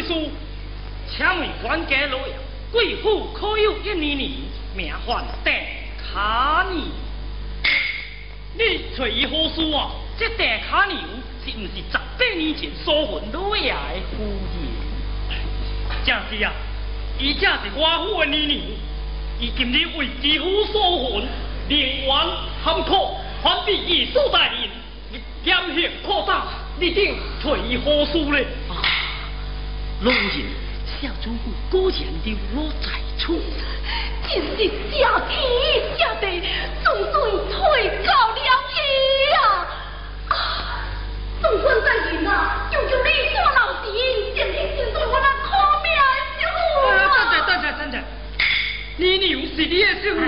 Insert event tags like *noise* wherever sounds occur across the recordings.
贵叔，请问官家老爷，贵府可有一女儿名唤邓卡娘？你找伊何事啊？这邓卡娘是毋是十八年前所婚老爷的夫人？正是啊，伊正是我府的女儿，伊今日为继父所婚，连冤含苦，还被义父大人严刑扩大，你定退伊何事呢？啊，老人小主妇果然留我在厝，真是假天假地，总算退到了去啊！总算大人啊，求求你做老弟，先天先对我那可命的媳妇啊！等等等等等，你娘是你的媳妇，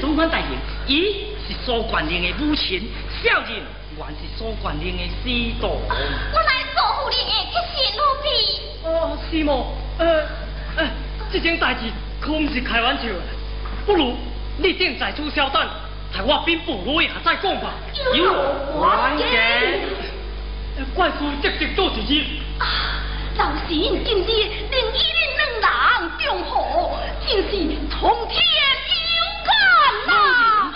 总管大人，伊是苏冠玲的母亲，小人原是苏冠玲的师徒。我来做护你的去新奴婢。哦，是么？呃，呃，这件代志可不是开玩笑的，不如你先在此稍等，待我禀布老爷再讲吧。有关系。怪叔直直做老臣今日令一人两人中和，真是从天有感呐！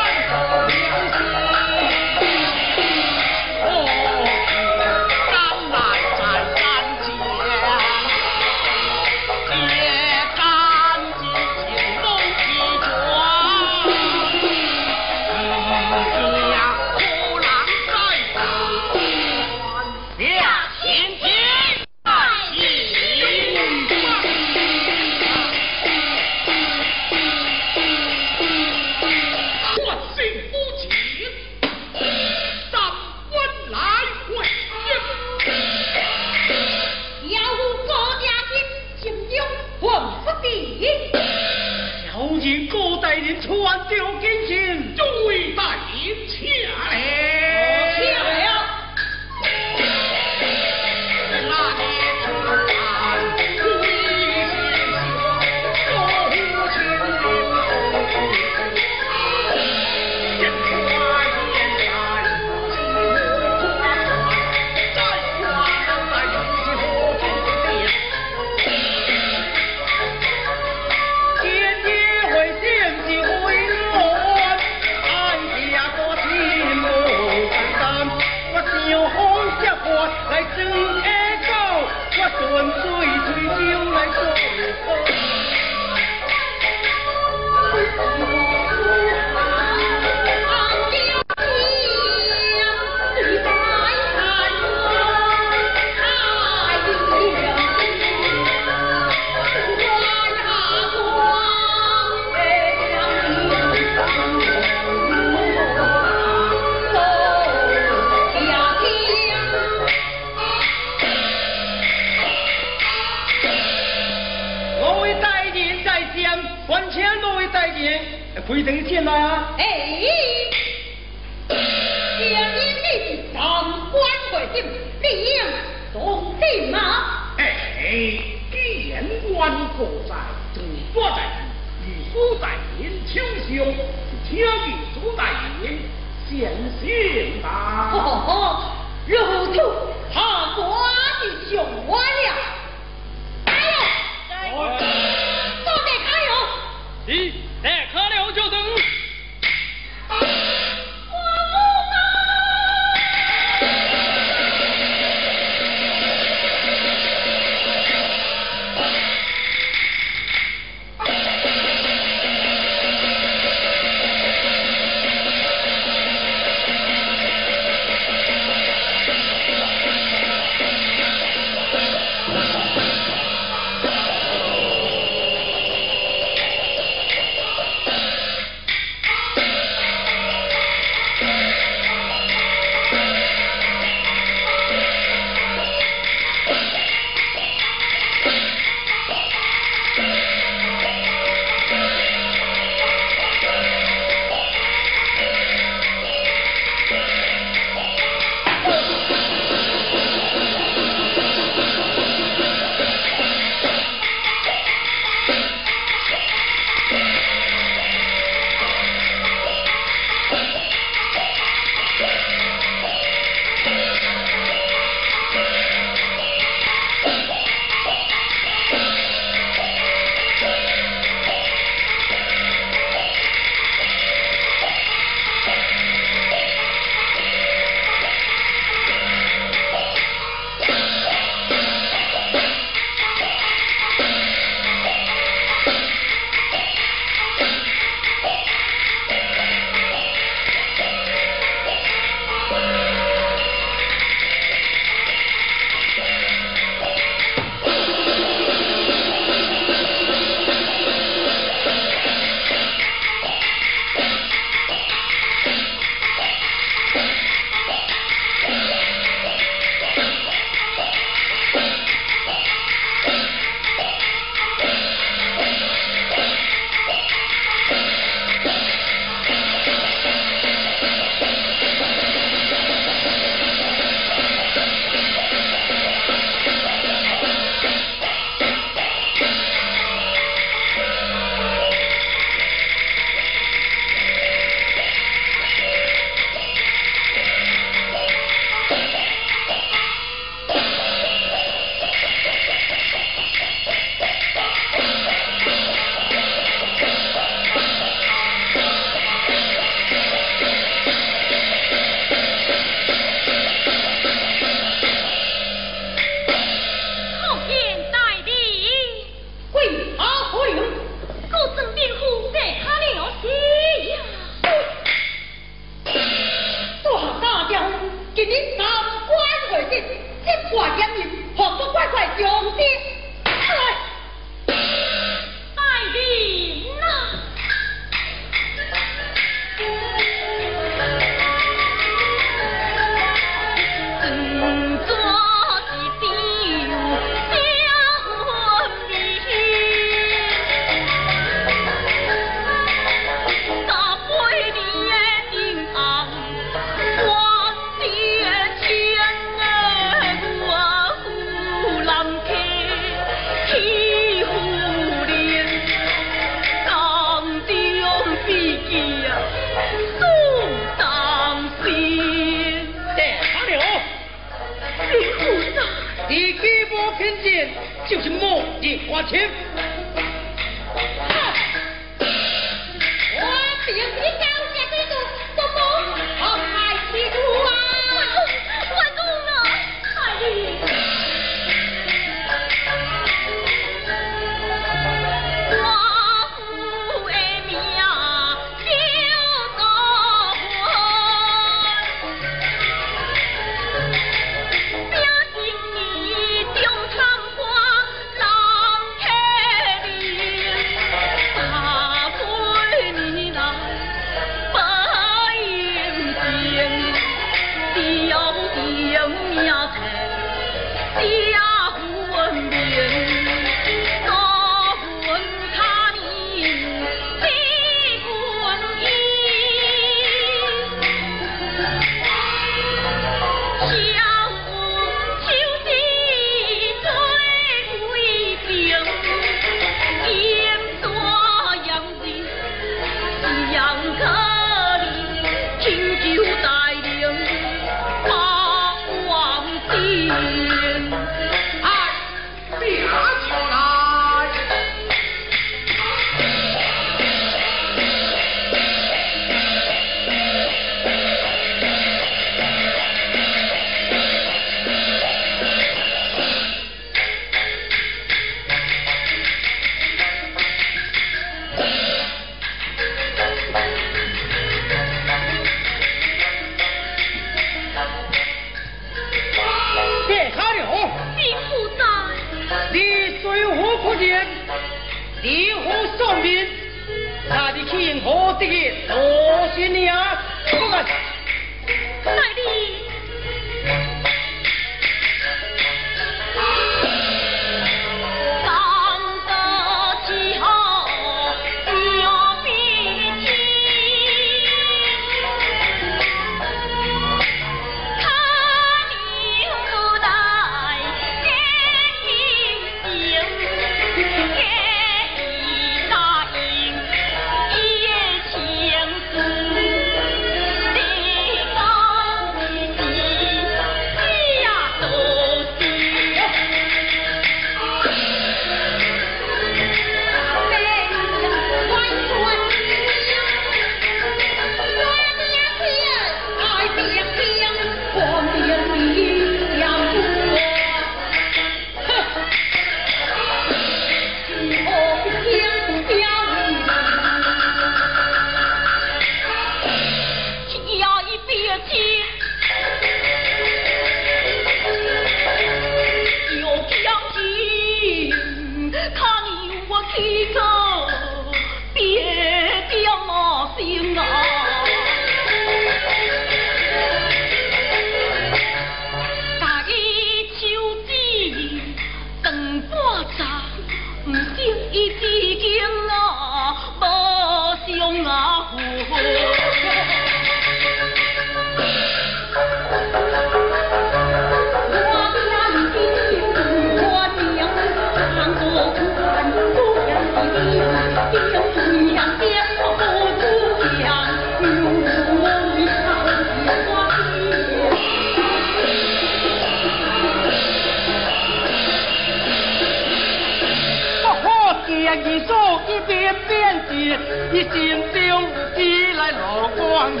将你所一遍遍地，你心中起来落光阴。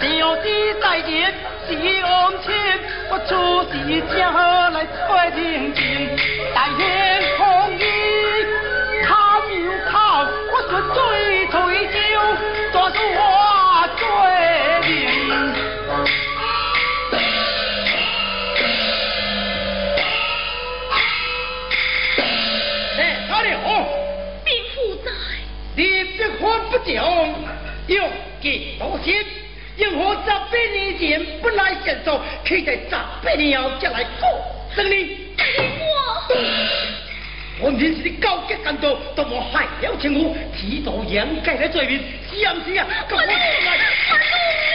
小弟在见，是安亲，我出世正好来做认亲。将，有几多心？因何十八年前不来相助，却在十八年后再来过生你？我，我临时高级干部，都无害了情夫，提导掩盖的罪名，是不是啊？我，我。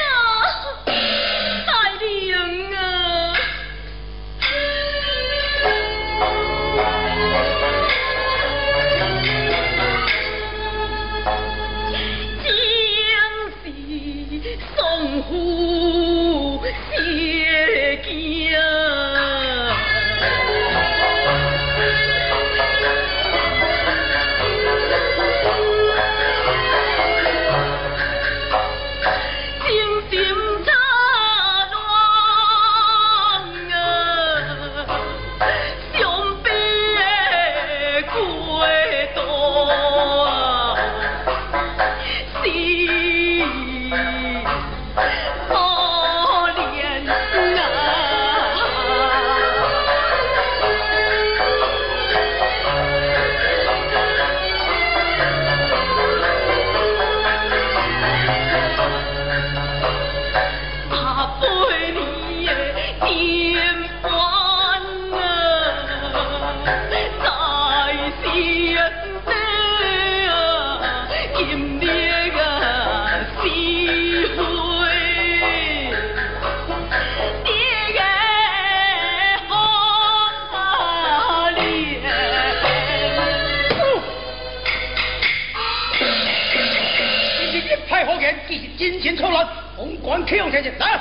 红光跳下去来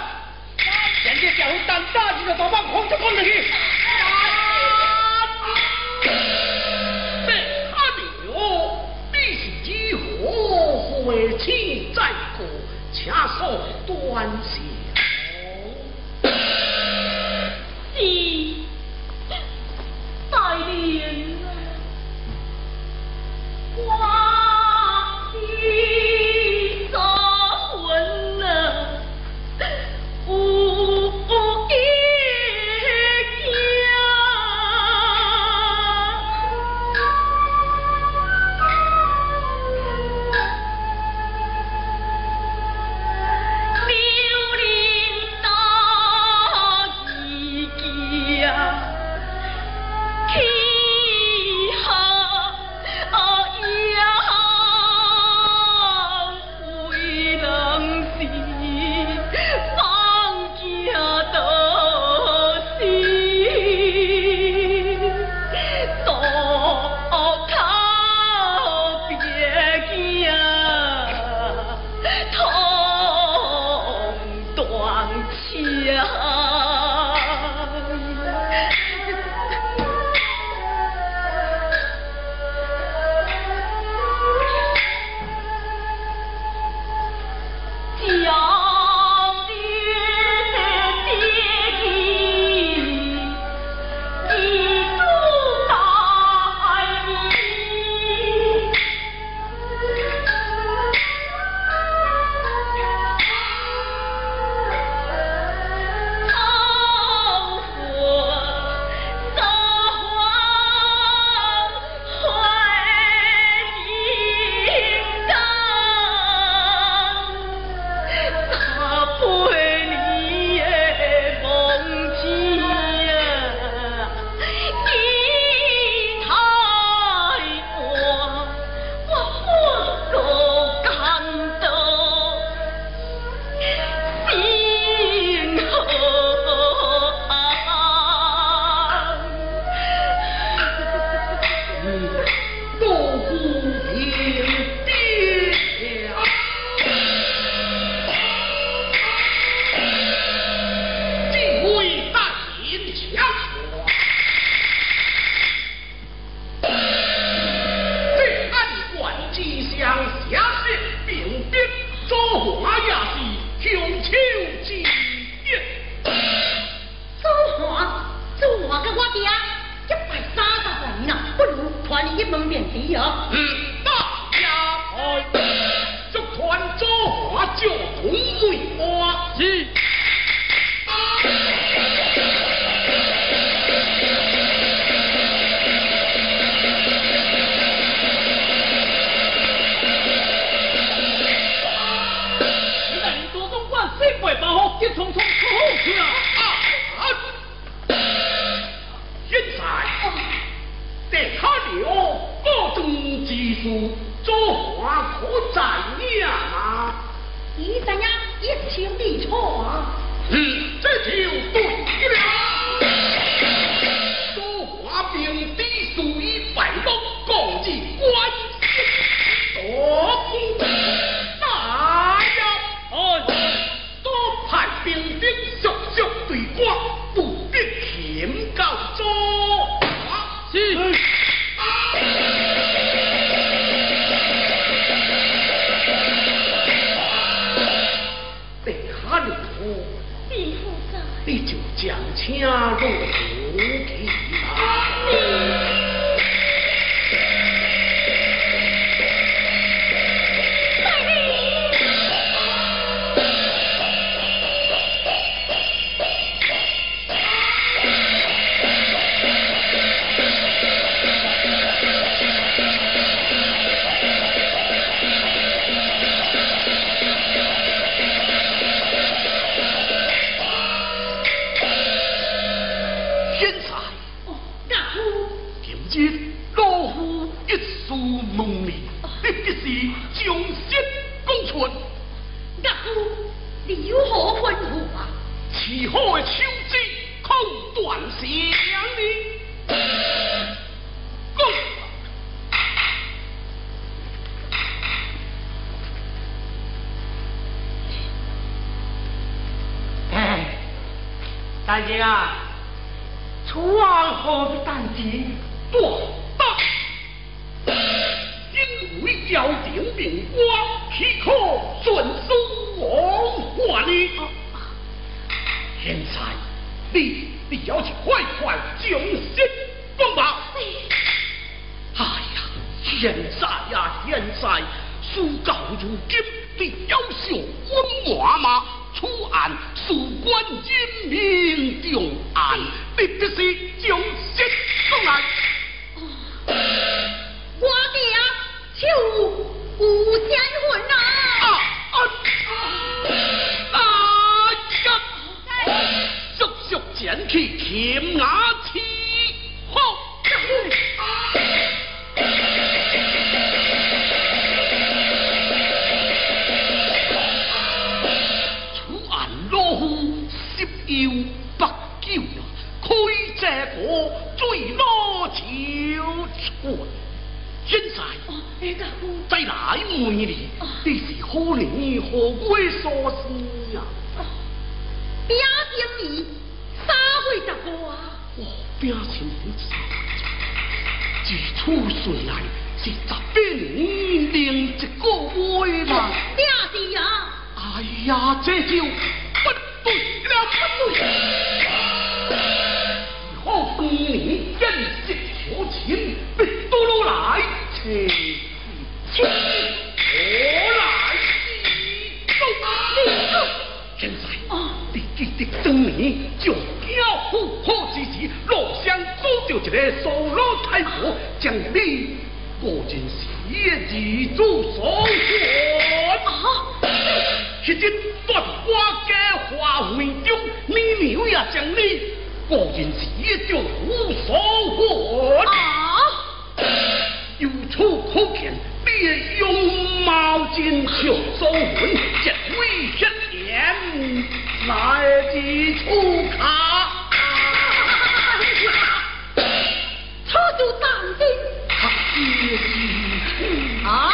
人家叫我胆大你就把我捧在公去。他何为恰 He 你有何吩咐啊？其何修之空断响呢？大姐啊，楚王何必担心？不。要顶命官，岂可顺书王话呢？现在你你要去快快将心放吧。哎呀，现在呀，现在书到如今，你要想温华吗？出案事关人命重案，你必须将心放来。我的求无仙魂呐！啊啊啊！呀！速速前去擒拿起好。再来问你，你是何人何鬼所思呀？表今年三岁十五啊！哦，表情很傻，自出水来是十八年零一个月啦。爹是啊，哎呀，这就不对了，不对！以后当年认识求情，别多罗来，你记得当年将家父好之时，落乡租着一个苏老太婆，将你果真是二祖所还。啊，迄日在我家花会中，你娘也将你果然是一种无所管。啊，由此可见，你的容貌真像苏文，一位一言来几出卡。*laughs* 车就当真！他也是啊！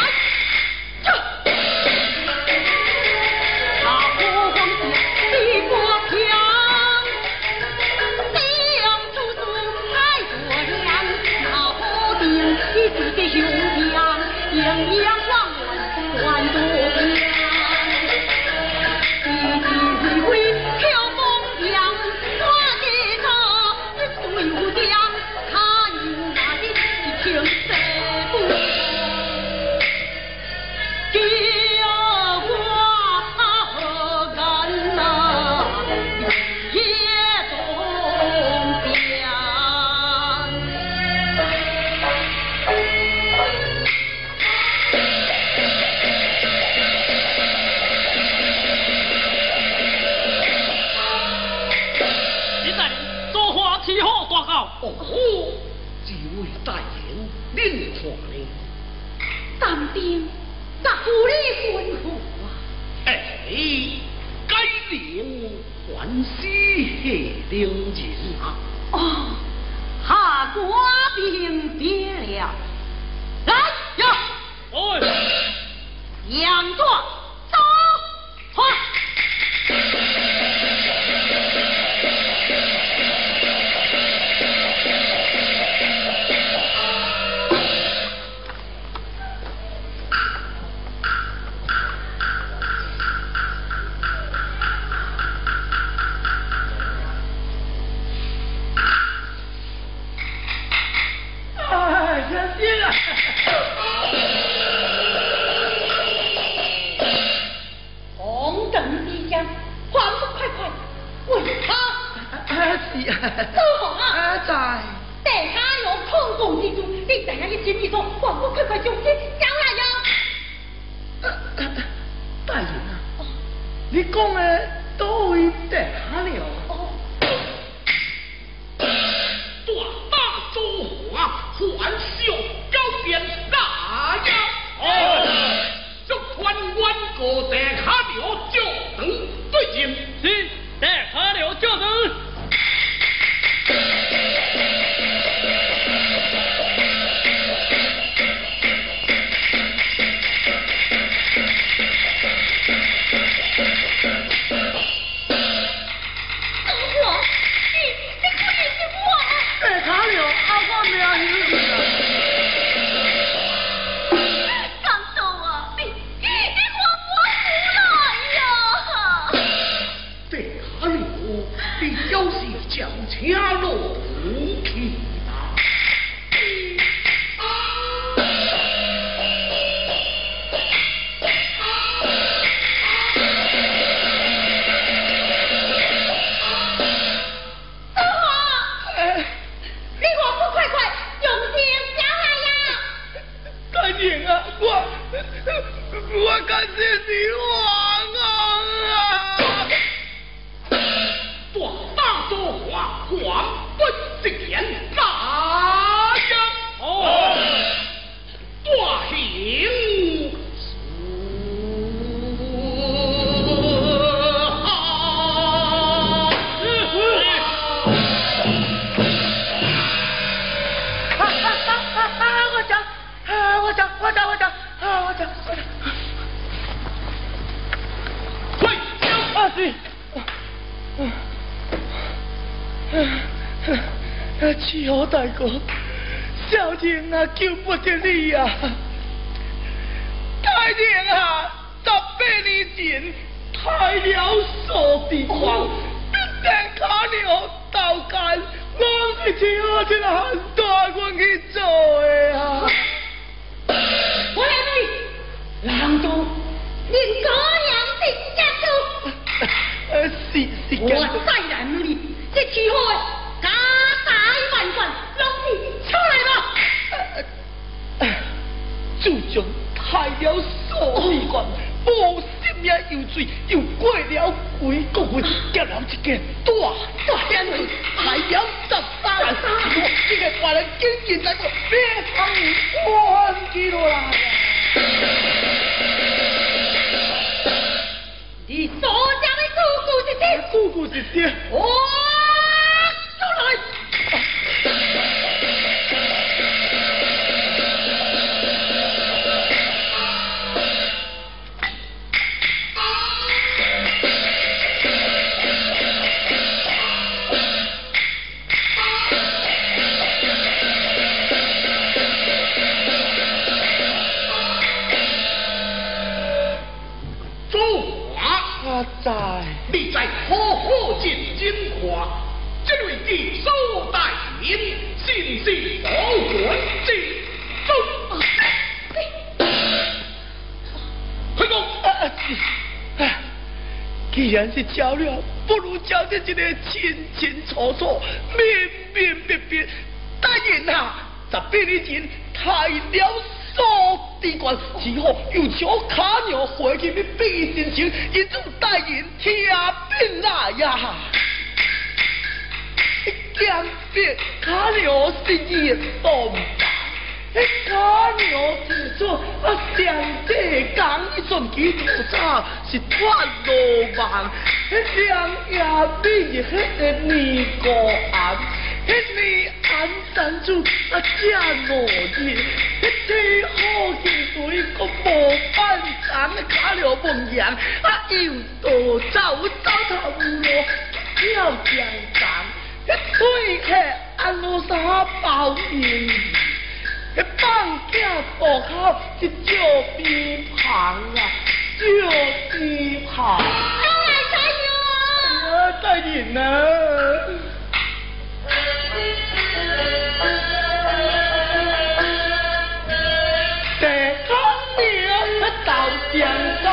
恁看呢？当兵，那不理吩咐啊？哎，该领还是下令人啊？哦，下官兵别了，来呀，哎，杨作 I'll come down here. 大哥，小人啊救不得你呀！就将太了数字关，无心也有罪，又过了几个月，结了一件大大冤案，太了十三万，这个坏人竟然在我面前关起来。你所讲的姑姑是谁？姑姑是谁？既然是交了，不如交这一个清清楚楚、明明白白。大人啊，十八年前太了。做地官之后，又将卡娘回去要变心情，一种带人听病来呀。江边 *laughs* 卡娘心意动荡，卡娘自作啊上帝讲一阵几多早是断路网，两呀比迄个年过暗。一年安山主啊，正无日，一天好景对个无半长，卡了梦魇，啊又多走走头路，跳江上，一推客安罗沙包面，一放假路口一照边旁啊，照边旁。来加油啊！大人啊！到江上，